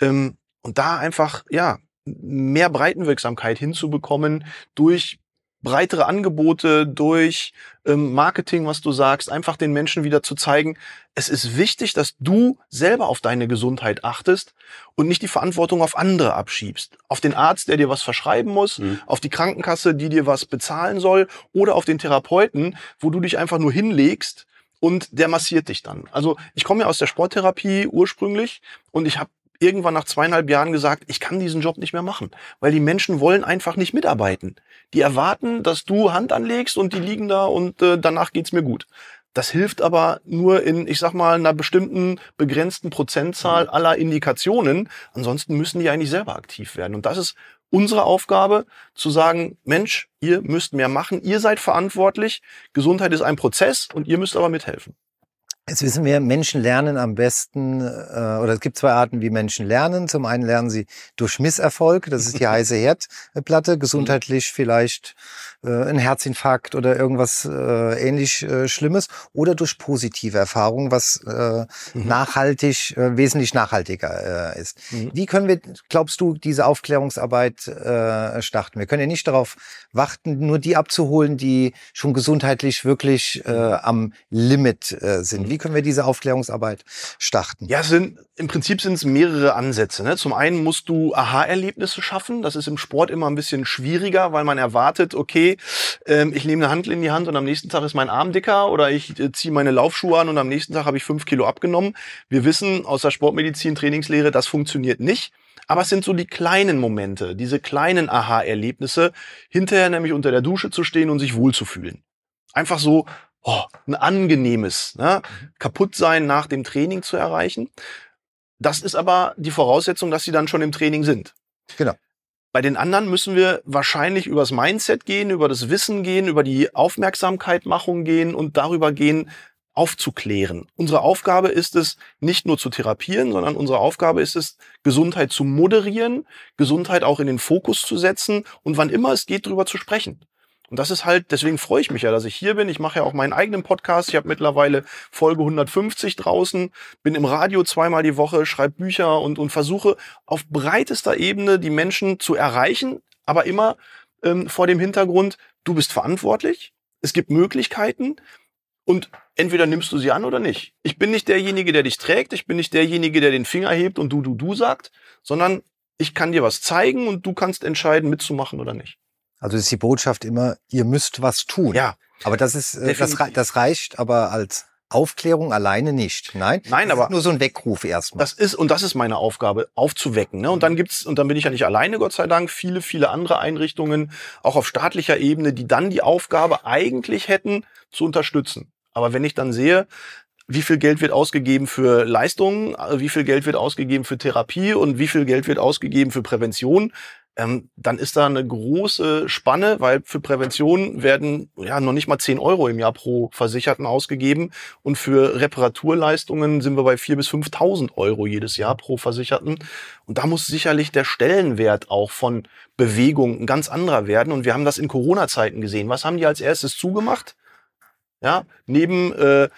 Ähm, und da einfach, ja, mehr Breitenwirksamkeit hinzubekommen durch breitere Angebote, durch ähm, Marketing, was du sagst, einfach den Menschen wieder zu zeigen, es ist wichtig, dass du selber auf deine Gesundheit achtest und nicht die Verantwortung auf andere abschiebst. Auf den Arzt, der dir was verschreiben muss, mhm. auf die Krankenkasse, die dir was bezahlen soll oder auf den Therapeuten, wo du dich einfach nur hinlegst und der massiert dich dann. Also ich komme ja aus der Sporttherapie ursprünglich und ich habe irgendwann nach zweieinhalb Jahren gesagt, ich kann diesen Job nicht mehr machen, weil die Menschen wollen einfach nicht mitarbeiten. Die erwarten, dass du Hand anlegst und die liegen da und äh, danach geht's mir gut. Das hilft aber nur in, ich sag mal, einer bestimmten begrenzten Prozentzahl mhm. aller Indikationen. Ansonsten müssen die eigentlich selber aktiv werden. Und das ist unsere Aufgabe, zu sagen, Mensch, ihr müsst mehr machen, ihr seid verantwortlich, Gesundheit ist ein Prozess und ihr müsst aber mithelfen. Jetzt wissen wir, Menschen lernen am besten, äh, oder es gibt zwei Arten, wie Menschen lernen. Zum einen lernen sie durch Misserfolg, das ist die heiße Herdplatte, gesundheitlich vielleicht äh, ein Herzinfarkt oder irgendwas äh, ähnlich äh, Schlimmes oder durch positive Erfahrungen, was äh, mhm. nachhaltig, äh, wesentlich nachhaltiger äh, ist. Mhm. Wie können wir, glaubst du, diese Aufklärungsarbeit äh, starten? Wir können ja nicht darauf warten, nur die abzuholen, die schon gesundheitlich wirklich äh, am Limit äh, sind. Mhm. Wie können wir diese Aufklärungsarbeit starten? Ja, sind, im Prinzip sind es mehrere Ansätze. Ne? Zum einen musst du Aha-Erlebnisse schaffen. Das ist im Sport immer ein bisschen schwieriger, weil man erwartet, okay, ähm, ich nehme eine Handel in die Hand und am nächsten Tag ist mein Arm dicker oder ich äh, ziehe meine Laufschuhe an und am nächsten Tag habe ich fünf Kilo abgenommen. Wir wissen aus der Sportmedizin, Trainingslehre, das funktioniert nicht. Aber es sind so die kleinen Momente, diese kleinen Aha-Erlebnisse, hinterher nämlich unter der Dusche zu stehen und sich wohlzufühlen. Einfach so, oh, ein angenehmes ne? Kaputtsein nach dem Training zu erreichen. Das ist aber die Voraussetzung, dass sie dann schon im Training sind. Genau. Bei den anderen müssen wir wahrscheinlich übers Mindset gehen, über das Wissen gehen, über die Aufmerksamkeitmachung gehen und darüber gehen, aufzuklären. Unsere Aufgabe ist es, nicht nur zu therapieren, sondern unsere Aufgabe ist es, Gesundheit zu moderieren, Gesundheit auch in den Fokus zu setzen und wann immer es geht, darüber zu sprechen. Und das ist halt, deswegen freue ich mich ja, dass ich hier bin. Ich mache ja auch meinen eigenen Podcast. Ich habe mittlerweile Folge 150 draußen, bin im Radio zweimal die Woche, schreibe Bücher und, und versuche auf breitester Ebene die Menschen zu erreichen, aber immer ähm, vor dem Hintergrund, du bist verantwortlich, es gibt Möglichkeiten und entweder nimmst du sie an oder nicht. Ich bin nicht derjenige, der dich trägt, ich bin nicht derjenige, der den Finger hebt und du, du, du sagt, sondern ich kann dir was zeigen und du kannst entscheiden, mitzumachen oder nicht. Also ist die Botschaft immer, ihr müsst was tun. Ja. Aber das ist, äh, das, das reicht aber als Aufklärung alleine nicht. Nein, Nein, aber nur so ein Weckruf erstmal. Das ist und das ist meine Aufgabe, aufzuwecken. Ne? Und dann gibt's und dann bin ich ja nicht alleine, Gott sei Dank, viele, viele andere Einrichtungen, auch auf staatlicher Ebene, die dann die Aufgabe eigentlich hätten, zu unterstützen. Aber wenn ich dann sehe, wie viel Geld wird ausgegeben für Leistungen, wie viel Geld wird ausgegeben für Therapie und wie viel Geld wird ausgegeben für Prävention, ähm, dann ist da eine große Spanne, weil für Prävention werden ja noch nicht mal 10 Euro im Jahr pro Versicherten ausgegeben und für Reparaturleistungen sind wir bei 4.000 bis 5.000 Euro jedes Jahr pro Versicherten. Und da muss sicherlich der Stellenwert auch von Bewegung ein ganz anderer werden. Und wir haben das in Corona-Zeiten gesehen. Was haben die als erstes zugemacht? Ja, neben äh,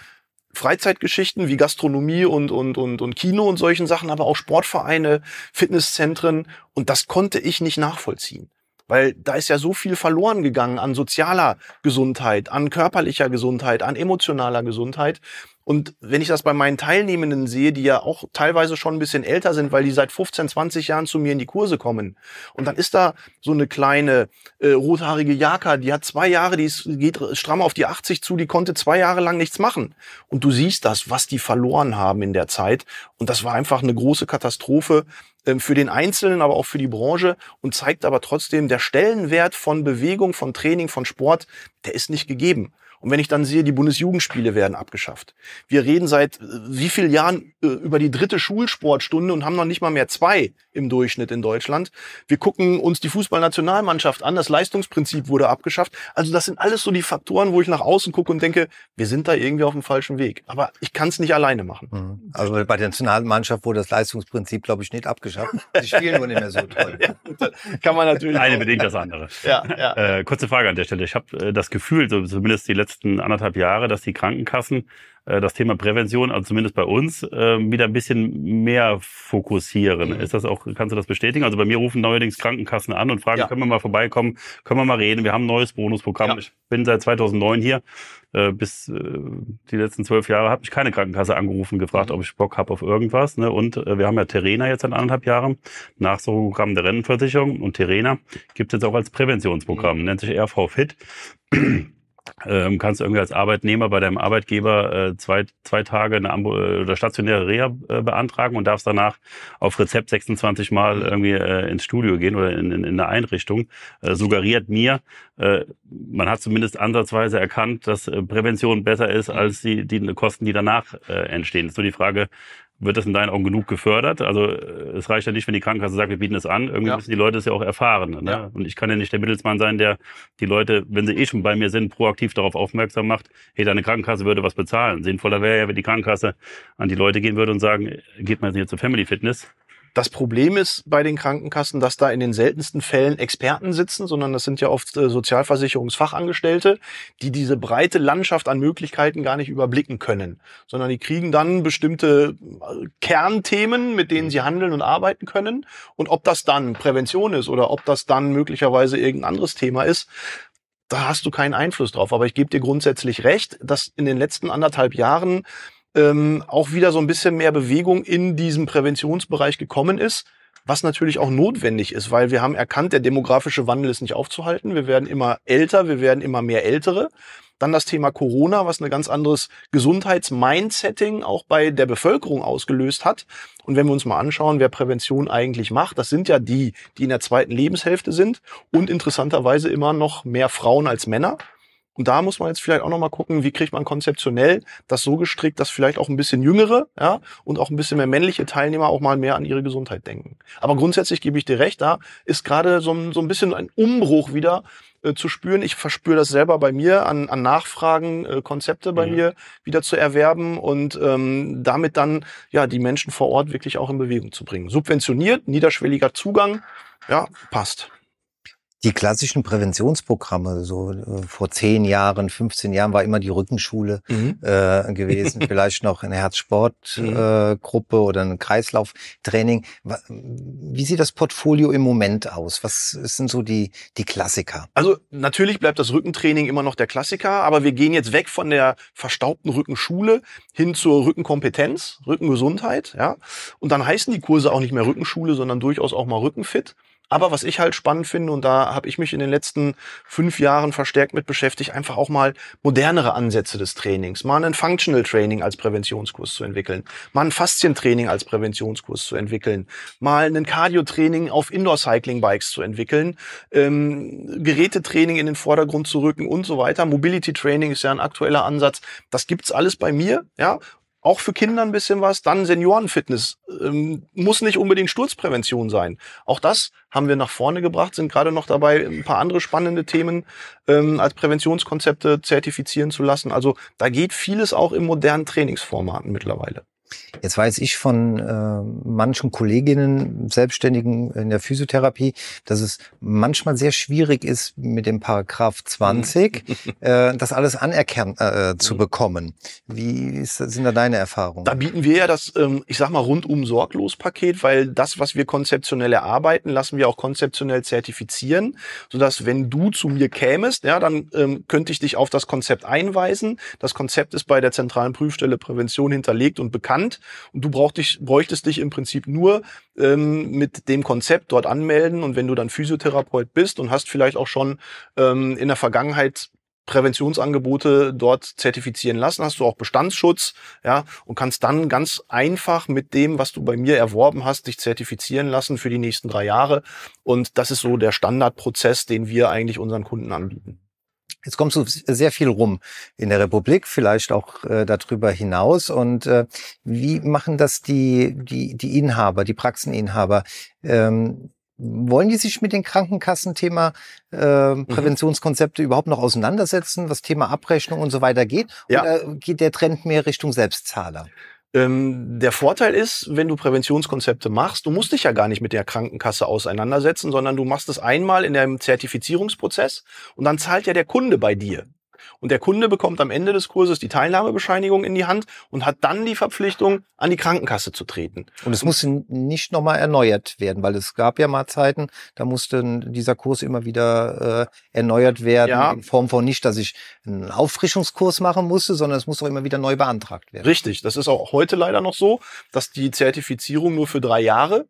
Freizeitgeschichten wie Gastronomie und, und, und, und Kino und solchen Sachen, aber auch Sportvereine, Fitnesszentren. Und das konnte ich nicht nachvollziehen. Weil da ist ja so viel verloren gegangen an sozialer Gesundheit, an körperlicher Gesundheit, an emotionaler Gesundheit. Und wenn ich das bei meinen Teilnehmenden sehe, die ja auch teilweise schon ein bisschen älter sind, weil die seit 15, 20 Jahren zu mir in die Kurse kommen. Und dann ist da so eine kleine äh, rothaarige Jaka, die hat zwei Jahre, die ist, geht stramm auf die 80 zu, die konnte zwei Jahre lang nichts machen. Und du siehst das, was die verloren haben in der Zeit. Und das war einfach eine große Katastrophe für den Einzelnen, aber auch für die Branche und zeigt aber trotzdem, der Stellenwert von Bewegung, von Training, von Sport, der ist nicht gegeben. Und wenn ich dann sehe, die Bundesjugendspiele werden abgeschafft. Wir reden seit äh, wie vielen Jahren äh, über die dritte Schulsportstunde und haben noch nicht mal mehr zwei im Durchschnitt in Deutschland. Wir gucken uns die Fußballnationalmannschaft an, das Leistungsprinzip wurde abgeschafft. Also das sind alles so die Faktoren, wo ich nach außen gucke und denke, wir sind da irgendwie auf dem falschen Weg. Aber ich kann es nicht alleine machen. Mhm. Also bei der Nationalmannschaft wurde das Leistungsprinzip, glaube ich, nicht abgeschafft. Sie spielen nur nicht mehr so toll. ja, kann man natürlich. Eine bedingt das andere. Ja, ja. Äh, kurze Frage an der Stelle. Ich habe äh, das Gefühl, so zumindest die letzten letzten anderthalb Jahre, dass die Krankenkassen äh, das Thema Prävention, also zumindest bei uns, äh, wieder ein bisschen mehr fokussieren. Mhm. Ist das auch, kannst du das bestätigen? Also bei mir rufen neuerdings Krankenkassen an und fragen, ja. können wir mal vorbeikommen, können wir mal reden, wir haben ein neues Bonusprogramm. Ja. Ich bin seit 2009 hier. Äh, bis äh, die letzten zwölf Jahre hat mich keine Krankenkasse angerufen, gefragt, mhm. ob ich Bock habe auf irgendwas. Ne? Und wir haben ja Terena jetzt seit anderthalb Jahren, Nachsorgeprogramm der Rentenversicherung. Und Terena gibt es jetzt auch als Präventionsprogramm, mhm. nennt sich RV Fit ähm, kannst du irgendwie als Arbeitnehmer bei deinem Arbeitgeber äh, zwei, zwei Tage eine Ambu äh, oder stationäre Reha äh, beantragen und darfst danach auf Rezept 26 Mal irgendwie äh, ins Studio gehen oder in, in, in eine Einrichtung. Äh, suggeriert mir, äh, man hat zumindest ansatzweise erkannt, dass äh, Prävention besser ist als die, die Kosten, die danach äh, entstehen. Das ist so die Frage, wird das in deinen Augen genug gefördert? Also äh, es reicht ja nicht, wenn die Krankenkasse sagt, wir bieten es an. Irgendwie ja. müssen die Leute es ja auch erfahren. Ne? Ja. Und ich kann ja nicht der Mittelsmann sein, der die Leute, wenn sie eh schon bei mir sind, proaktiv darauf aufmerksam macht, hey, deine Krankenkasse würde was bezahlen. Sinnvoller wäre ja, wenn die Krankenkasse an die Leute gehen würde und sagen, geht mal jetzt zur Family Fitness Das Problem ist bei den Krankenkassen, dass da in den seltensten Fällen Experten sitzen, sondern das sind ja oft äh, Sozialversicherungsfachangestellte, die diese breite Landschaft an Möglichkeiten gar nicht überblicken können, sondern die kriegen dann bestimmte äh, Kernthemen, mit denen sie handeln und arbeiten können. Und ob das dann Prävention ist oder ob das dann möglicherweise irgendein anderes Thema ist, da hast du keinen Einfluss drauf. Aber ich gebe dir grundsätzlich recht, dass in den letzten anderthalb Jahren ähm, auch wieder so ein bisschen mehr Bewegung in diesem Präventionsbereich gekommen ist, was natürlich auch notwendig ist, weil wir haben erkannt, der demografische Wandel ist nicht aufzuhalten. Wir werden immer älter, wir werden immer mehr Ältere. Dann das Thema Corona, was ein ganz anderes Gesundheitsmindsetting auch bei der Bevölkerung ausgelöst hat. Und wenn wir uns mal anschauen, wer Prävention eigentlich macht, das sind ja die, die in der zweiten Lebenshälfte sind und interessanterweise immer noch mehr Frauen als Männer. Und da muss man jetzt vielleicht auch nochmal gucken, wie kriegt man konzeptionell das so gestrickt, dass vielleicht auch ein bisschen jüngere ja, und auch ein bisschen mehr männliche Teilnehmer auch mal mehr an ihre Gesundheit denken. Aber grundsätzlich gebe ich dir recht, da ist gerade so, ein, so ein bisschen ein Umbruch wieder äh, zu spüren. Ich verspüre das selber bei mir, an, an Nachfragen, äh, Konzepte bei mhm. mir wieder zu erwerben und ähm, damit dann ja die Menschen vor Ort wirklich auch in Bewegung zu bringen. Subventioniert, niederschwelliger Zugang, ja, passt die klassischen Präventionsprogramme, so äh, vor zehn Jahren, 15 Jahren war immer die Rückenschule mhm. äh, gewesen, vielleicht noch eine Herzsportgruppe mhm. äh, oder ein Kreislauftraining. Wie sieht das Portfolio im Moment aus? Was sind so die, die Klassiker? Also natürlich bleibt das Rückentraining immer noch der Klassiker, aber wir gehen jetzt weg von der verstaubten Rückenschule hin zur Rückenkompetenz, Rückengesundheit, ja. Und dann heißen die Kurse auch nicht mehr Rückenschule, sondern durchaus auch mal Rückenfit. Aber was ich halt spannend finde, und da habe ich mich in den letzten fünf Jahren verstärkt mit beschäftigt, einfach auch mal modernere Ansätze des Trainings, mal ein Functional Training als Präventionskurs zu entwickeln, mal ein Faszientraining als Präventionskurs zu entwickeln, mal ein Cardio-Training auf Indoor-Cycling-Bikes zu entwickeln, ähm, Gerätetraining in den Vordergrund zu rücken und so weiter. Mobility-Training ist ja ein aktueller Ansatz. Das gibt's alles bei mir, ja auch für Kinder ein bisschen was. Dann Seniorenfitness. Ähm, muss nicht unbedingt Sturzprävention sein. Auch das haben wir nach vorne gebracht, sind gerade noch dabei, ein paar andere spannende Themen ähm, als Präventionskonzepte zertifizieren zu lassen. Also da geht vieles auch in modernen Trainingsformaten mittlerweile. Jetzt weiß ich von äh, manchen Kolleginnen, Selbstständigen in der Physiotherapie, dass es manchmal sehr schwierig ist, mit dem Paragraph 20 äh, das alles anerkannt äh, zu mhm. bekommen. Wie ist, sind da deine Erfahrungen? Da bieten wir ja das, ähm, ich sag mal, rundum sorglos Paket, weil das, was wir konzeptionell erarbeiten, lassen wir auch konzeptionell zertifizieren, sodass wenn du zu mir kämest, ja, dann ähm, könnte ich dich auf das Konzept einweisen. Das Konzept ist bei der zentralen Prüfstelle Prävention hinterlegt und bekannt bekannt und du braucht dich, bräuchtest dich im Prinzip nur ähm, mit dem Konzept dort anmelden und wenn du dann Physiotherapeut bist und hast vielleicht auch schon ähm, in der Vergangenheit Präventionsangebote dort zertifizieren lassen, hast du auch Bestandsschutz, ja, und kannst dann ganz einfach mit dem, was du bei mir erworben hast, dich zertifizieren lassen für die nächsten drei Jahre. Und das ist so der Standardprozess, den wir eigentlich unseren Kunden anbieten. Jetzt kommst du sehr viel rum in der Republik, vielleicht auch äh, darüber hinaus. Und äh, wie machen das die, die, die Inhaber, die Praxeninhaber? Ähm, wollen die sich mit dem Krankenkassenthema äh. Präventionskonzepte mhm. überhaupt noch auseinandersetzen, was Thema Abrechnung und so weiter geht? Ja. Oder geht der Trend mehr Richtung Selbstzahler? Ähm, der Vorteil ist, wenn du Präventionskonzepte machst, du musst dich ja gar nicht mit der Krankenkasse auseinandersetzen, sondern du machst es einmal in deinem Zertifizierungsprozess und dann zahlt ja der Kunde bei dir. Und der Kunde bekommt am Ende des Kurses die Teilnahmebescheinigung in die Hand und hat dann die Verpflichtung, an die Krankenkasse zu treten. Und es musste nicht nochmal erneuert werden, weil es gab ja mal Zeiten, da musste dieser Kurs immer wieder äh, erneuert werden, ja. in Form von nicht, dass ich einen Auffrischungskurs machen musste, sondern es muss auch immer wieder neu beantragt werden. Richtig, das ist auch heute leider noch so, dass die Zertifizierung nur für drei Jahre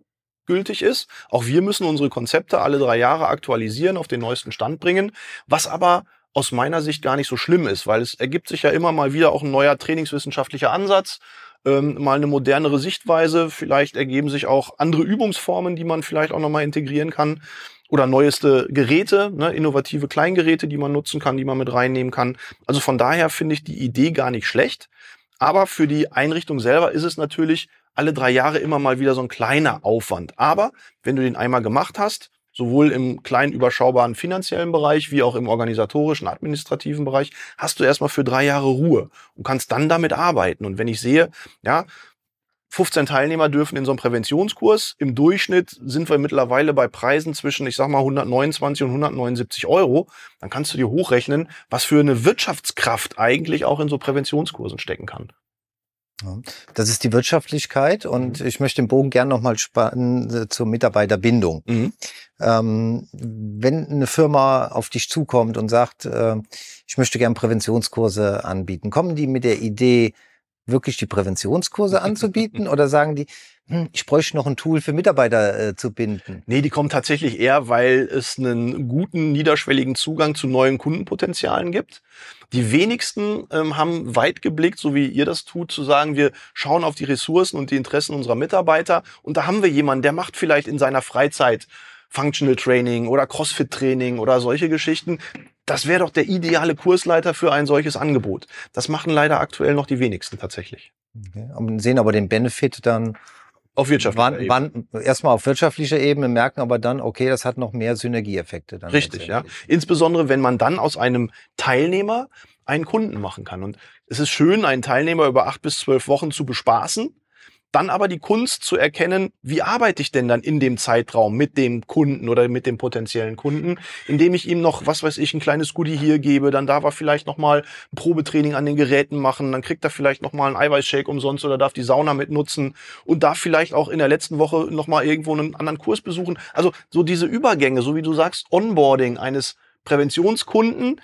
gültig ist. Auch wir müssen unsere Konzepte alle drei Jahre aktualisieren, auf den neuesten Stand bringen, was aber aus meiner Sicht gar nicht so schlimm ist, weil es ergibt sich ja immer mal wieder auch ein neuer trainingswissenschaftlicher Ansatz, ähm, mal eine modernere Sichtweise, vielleicht ergeben sich auch andere Übungsformen, die man vielleicht auch nochmal integrieren kann oder neueste Geräte, ne, innovative Kleingeräte, die man nutzen kann, die man mit reinnehmen kann. Also von daher finde ich die Idee gar nicht schlecht. Aber für die Einrichtung selber ist es natürlich alle drei Jahre immer mal wieder so ein kleiner Aufwand. Aber wenn du den einmal gemacht hast, sowohl im kleinen überschaubaren finanziellen Bereich wie auch im organisatorischen, administrativen Bereich, hast du erstmal für drei Jahre Ruhe und kannst dann damit arbeiten. Und wenn ich sehe, ja, 15 Teilnehmer dürfen in so einem Präventionskurs. Im Durchschnitt sind wir mittlerweile bei Preisen zwischen, ich sag mal, 129 und 179 Euro. Dann kannst du dir hochrechnen, was für eine Wirtschaftskraft eigentlich auch in so Präventionskursen stecken kann. Das ist die Wirtschaftlichkeit und mhm. ich möchte den Bogen gerne nochmal spannen äh, zur Mitarbeiterbindung. Mhm. Ähm, wenn eine Firma auf dich zukommt und sagt, äh, ich möchte gerne Präventionskurse anbieten, kommen die mit der Idee, wirklich die Präventionskurse anzubieten oder sagen die, hm, ich bräuchte noch ein Tool für Mitarbeiter äh, zu binden? Nee, die kommen tatsächlich eher, weil es einen guten, niederschwelligen Zugang zu neuen Kundenpotenzialen gibt. Die wenigsten ähm, haben weit geblickt, so wie ihr das tut, zu sagen, wir schauen auf die Ressourcen und die Interessen unserer Mitarbeiter. Und da haben wir jemanden, der macht vielleicht in seiner Freizeit Functional Training oder CrossFit Training oder solche Geschichten. Das wäre doch der ideale Kursleiter für ein solches Angebot. Das machen leider aktuell noch die wenigsten tatsächlich. Okay. sehen aber den Benefit dann auf wirtschaftlicher wann, Ebene. erstmal auf wirtschaftlicher Ebene, merken aber dann, okay, das hat noch mehr Synergieeffekte. Dann Richtig, ja. Insbesondere, wenn man dann aus einem Teilnehmer einen Kunden machen kann. Und es ist schön, einen Teilnehmer über acht bis zwölf Wochen zu bespaßen dann aber die Kunst zu erkennen, wie arbeite ich denn dann in dem Zeitraum mit dem Kunden oder mit dem potenziellen Kunden, indem ich ihm noch, was weiß ich, ein kleines Goodie hier gebe, dann darf er vielleicht nochmal ein Probetraining an den Geräten machen, dann kriegt er vielleicht nochmal einen Eiweißshake umsonst oder darf die Sauna mitnutzen und darf vielleicht auch in der letzten Woche nochmal irgendwo einen anderen Kurs besuchen. Also so diese Übergänge, so wie du sagst, Onboarding eines Präventionskunden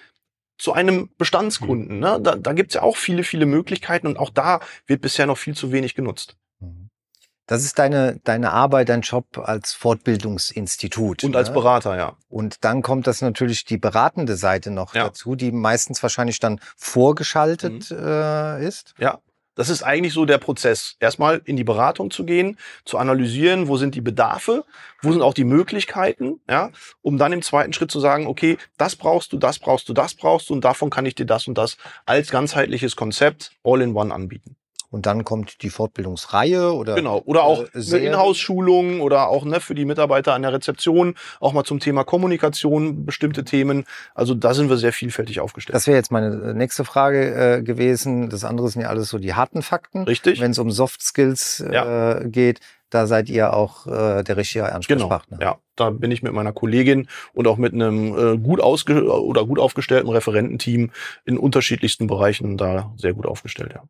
zu einem Bestandskunden. Ne? Da, da gibt es ja auch viele, viele Möglichkeiten und auch da wird bisher noch viel zu wenig genutzt. Das ist deine, deine Arbeit, dein Job als Fortbildungsinstitut. Und als ne? Berater, ja. Und dann kommt das natürlich die beratende Seite noch ja. dazu, die meistens wahrscheinlich dann vorgeschaltet mhm. äh, ist. Ja. Das ist eigentlich so der Prozess. Erstmal in die Beratung zu gehen, zu analysieren, wo sind die Bedarfe, wo sind auch die Möglichkeiten, ja, um dann im zweiten Schritt zu sagen, okay, das brauchst du, das brauchst du, das brauchst du und davon kann ich dir das und das als ganzheitliches Konzept all in one anbieten. Und dann kommt die Fortbildungsreihe oder genau oder auch äh, eine Inhouse-Schulung oder auch ne, für die Mitarbeiter an der Rezeption auch mal zum Thema Kommunikation bestimmte Themen. Also da sind wir sehr vielfältig aufgestellt. Das wäre jetzt meine äh, nächste Frage äh, gewesen. Das andere sind ja alles so die harten Fakten. Richtig. Wenn es um Soft Skills äh, ja. geht, da seid ihr auch äh, der richtige Ansprechpartner. Genau, ja. Da bin ich mit meiner Kollegin und auch mit einem äh, gut ausge oder gut aufgestellten Referententeam in unterschiedlichsten Bereichen da sehr gut aufgestellt, ja.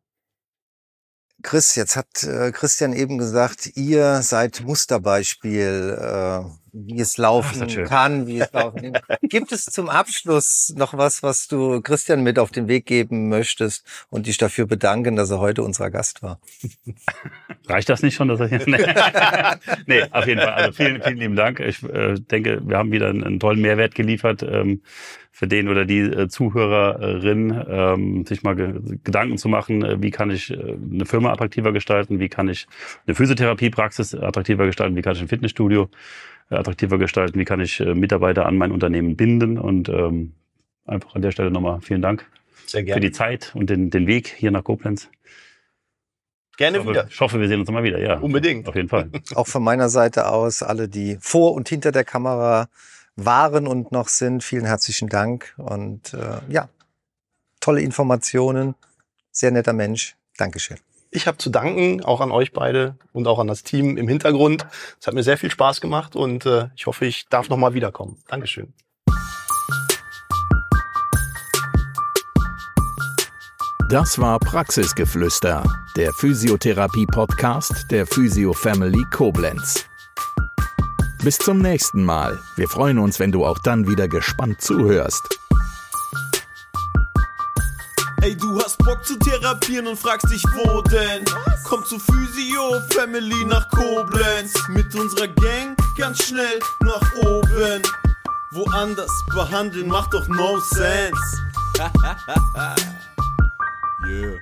Chris, jetzt hat äh, Christian eben gesagt, ihr seid Musterbeispiel, äh, wie es laufen Ach, kann, wie es laufen kann. Gibt es zum Abschluss noch was, was du Christian mit auf den Weg geben möchtest und dich dafür bedanken, dass er heute unser Gast war? Reicht das nicht schon, dass er hier... Nee, nee auf jeden Fall. Also vielen, vielen lieben Dank. Ich äh, denke, wir haben wieder einen, einen tollen Mehrwert geliefert. Ähm, für den oder die äh, Zuhörerin, ähm, sich mal ge Gedanken zu machen, äh, wie kann ich äh, eine Firma attraktiver gestalten, wie kann ich eine Physiotherapiepraxis attraktiver gestalten, wie kann ich ein Fitnessstudio äh, attraktiver gestalten, wie kann ich äh, Mitarbeiter an mein Unternehmen binden und ähm, einfach an der Stelle nochmal vielen Dank Sehr gerne. für die Zeit und den, den Weg hier nach Koblenz. Gerne ich hoffe, wieder. Ich hoffe, wir sehen uns mal wieder, ja. Unbedingt. Auf jeden Fall. Auch von meiner Seite aus, alle, die vor und hinter der Kamera waren und noch sind. Vielen herzlichen Dank und äh, ja, tolle Informationen, sehr netter Mensch. Dankeschön. Ich habe zu danken, auch an euch beide und auch an das Team im Hintergrund. Es hat mir sehr viel Spaß gemacht und äh, ich hoffe, ich darf noch mal wiederkommen. Dankeschön. Das war Praxisgeflüster, der Physiotherapie-Podcast der Physio Family Koblenz. Bis zum nächsten Mal. Wir freuen uns, wenn du auch dann wieder gespannt zuhörst. Ey, du hast Bock zu therapieren und fragst dich, wo denn? Komm zu Physio Family nach Koblenz. Mit unserer Gang ganz schnell nach oben. Woanders behandeln macht doch no sense. yeah.